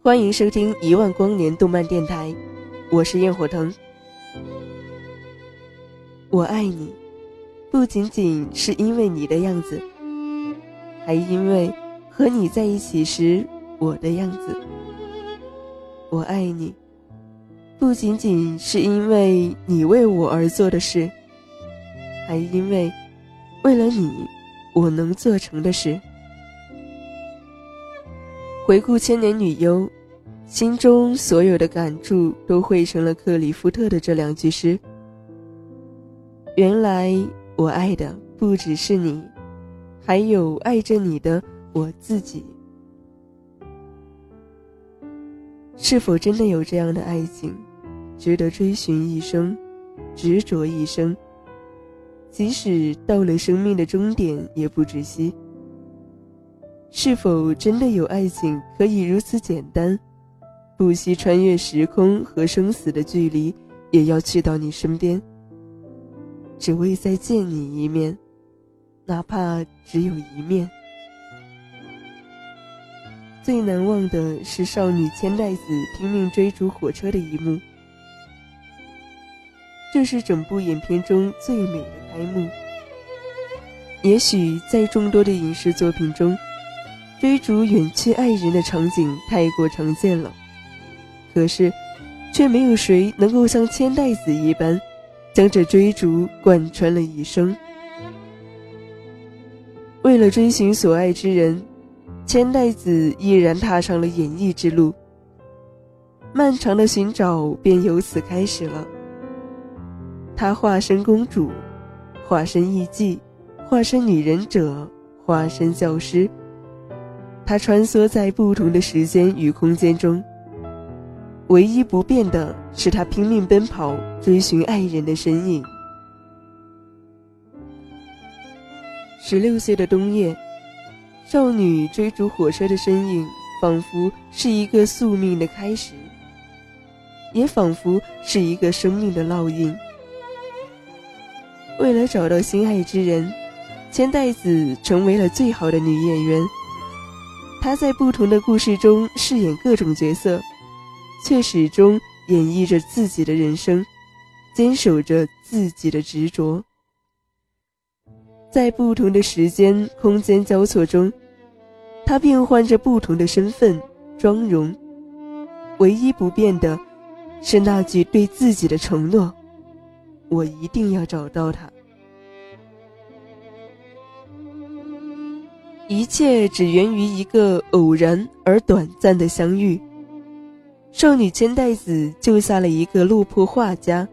欢迎收听一万光年动漫电台，我是焰火藤。我爱你，不仅仅是因为你的样子，还因为和你在一起时我的样子。我爱你，不仅仅是因为你为我而做的事，还因为为了你我能做成的事。回顾千年女优。心中所有的感触都汇成了克里夫特的这两句诗。原来我爱的不只是你，还有爱着你的我自己。是否真的有这样的爱情，值得追寻一生，执着一生？即使到了生命的终点，也不止息。是否真的有爱情可以如此简单？不惜穿越时空和生死的距离，也要去到你身边，只为再见你一面，哪怕只有一面。最难忘的是少女千代子拼命追逐火车的一幕，这是整部影片中最美的开幕。也许在众多的影视作品中，追逐远去爱人的场景太过常见了。可是，却没有谁能够像千代子一般，将这追逐贯穿了一生。为了追寻所爱之人，千代子毅然踏上了演艺之路。漫长的寻找便由此开始了。她化身公主，化身艺妓，化身女忍者，化身教师。她穿梭在不同的时间与空间中。唯一不变的是，他拼命奔跑，追寻爱人的身影。十六岁的冬夜，少女追逐火车的身影，仿佛是一个宿命的开始，也仿佛是一个生命的烙印。为了找到心爱之人，千代子成为了最好的女演员。他在不同的故事中饰演各种角色。却始终演绎着自己的人生，坚守着自己的执着。在不同的时间、空间交错中，他变换着不同的身份、妆容。唯一不变的，是那句对自己的承诺：“我一定要找到他。”一切只源于一个偶然而短暂的相遇。少女千代子救下了一个落魄画家，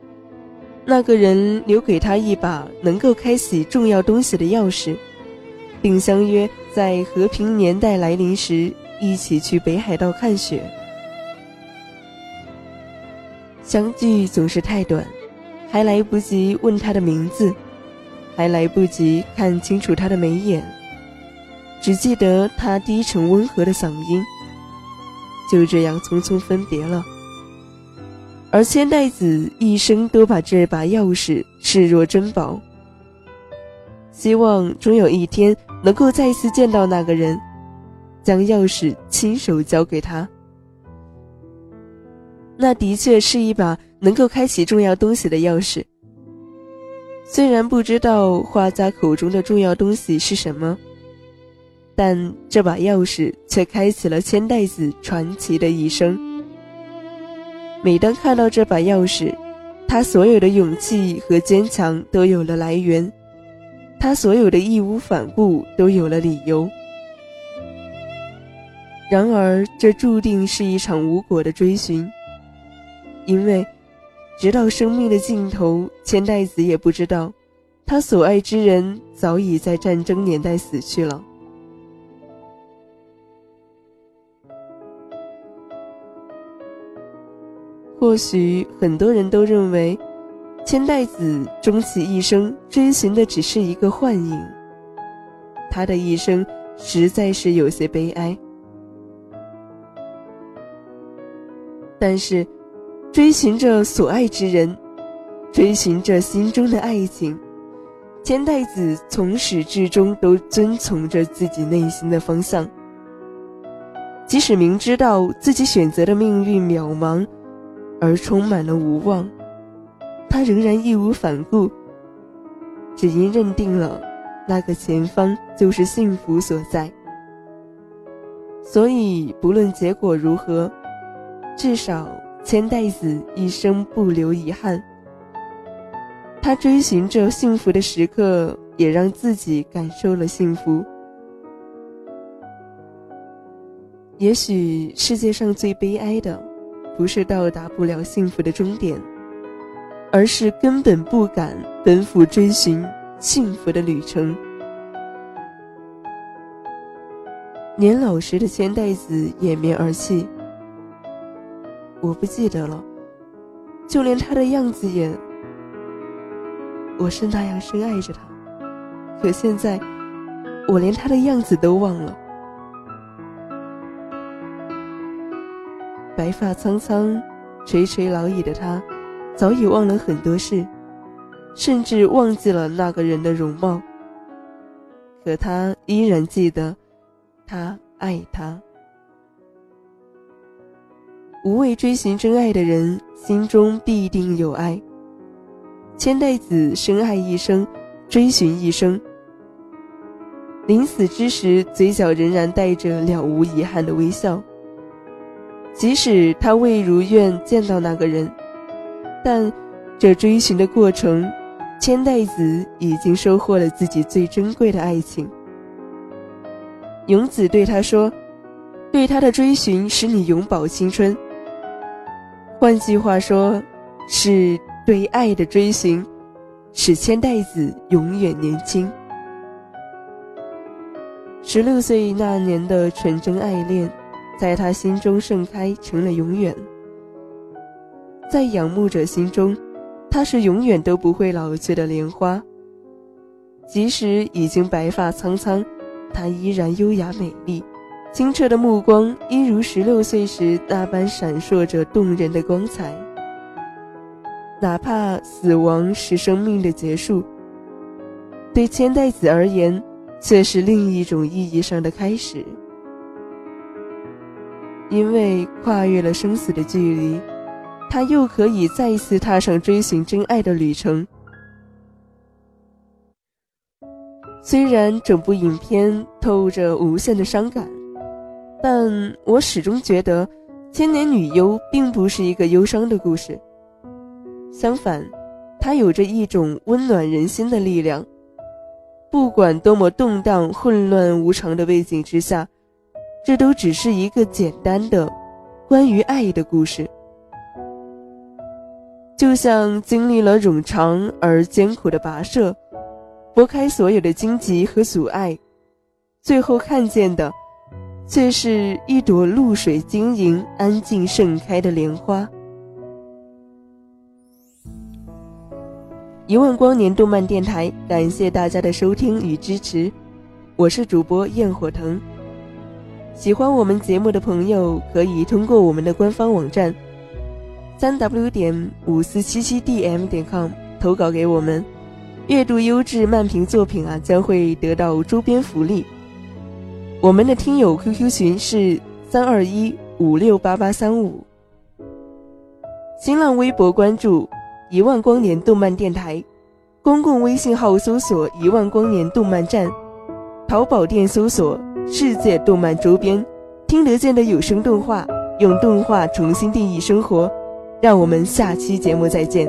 那个人留给她一把能够开启重要东西的钥匙，并相约在和平年代来临时一起去北海道看雪。相聚总是太短，还来不及问他的名字，还来不及看清楚他的眉眼，只记得他低沉温和的嗓音。就这样匆匆分别了，而千代子一生都把这把钥匙视若珍宝，希望终有一天能够再次见到那个人，将钥匙亲手交给他。那的确是一把能够开启重要东西的钥匙。虽然不知道画家口中的重要东西是什么，但这把钥匙却开启了千代子传奇的一生。每当看到这把钥匙，他所有的勇气和坚强都有了来源，他所有的义无反顾都有了理由。然而，这注定是一场无果的追寻。因为，直到生命的尽头，千代子也不知道，他所爱之人早已在战争年代死去了。或许很多人都认为，千代子终其一生追寻的只是一个幻影。他的一生实在是有些悲哀，但是。追寻着所爱之人，追寻着心中的爱情，千代子从始至终都遵从着自己内心的方向。即使明知道自己选择的命运渺茫，而充满了无望，他仍然义无反顾，只因认定了那个前方就是幸福所在。所以，不论结果如何，至少。千代子一生不留遗憾，他追寻着幸福的时刻，也让自己感受了幸福。也许世界上最悲哀的，不是到达不了幸福的终点，而是根本不敢奔赴追寻幸福的旅程。年老时的千代子掩面而泣。我不记得了，就连他的样子也……我是那样深爱着他，可现在我连他的样子都忘了。白发苍苍、垂垂老矣的他，早已忘了很多事，甚至忘记了那个人的容貌。可他依然记得，他爱他。无畏追寻真爱的人，心中必定有爱。千代子深爱一生，追寻一生。临死之时，嘴角仍然带着了无遗憾的微笑。即使他未如愿见到那个人，但这追寻的过程，千代子已经收获了自己最珍贵的爱情。勇子对他说：“对他的追寻，使你永葆青春。”换句话说，是对爱的追寻，使千代子永远年轻。十六岁那年的纯真爱恋，在他心中盛开成了永远。在仰慕者心中，她是永远都不会老去的莲花。即使已经白发苍苍，她依然优雅美丽。清澈的目光，一如十六岁时那般闪烁着动人的光彩。哪怕死亡是生命的结束，对千代子而言，却是另一种意义上的开始。因为跨越了生死的距离，他又可以再一次踏上追寻真爱的旅程。虽然整部影片透着无限的伤感。但我始终觉得，《千年女优》并不是一个忧伤的故事。相反，它有着一种温暖人心的力量。不管多么动荡、混乱无常的背景之下，这都只是一个简单的关于爱的故事。就像经历了冗长而艰苦的跋涉，拨开所有的荆棘和阻碍，最后看见的。却是一朵露水晶莹、安静盛开的莲花。一万光年动漫电台，感谢大家的收听与支持，我是主播焰火腾。喜欢我们节目的朋友，可以通过我们的官方网站三 w 点五四七七 dm 点 com 投稿给我们。阅读优质漫评作品啊，将会得到周边福利。我们的听友 QQ 群是三二一五六八八三五，新浪微博关注一万光年动漫电台，公共微信号搜索一万光年动漫站，淘宝店搜索世界动漫周边，听得见的有声动画，用动画重新定义生活。让我们下期节目再见。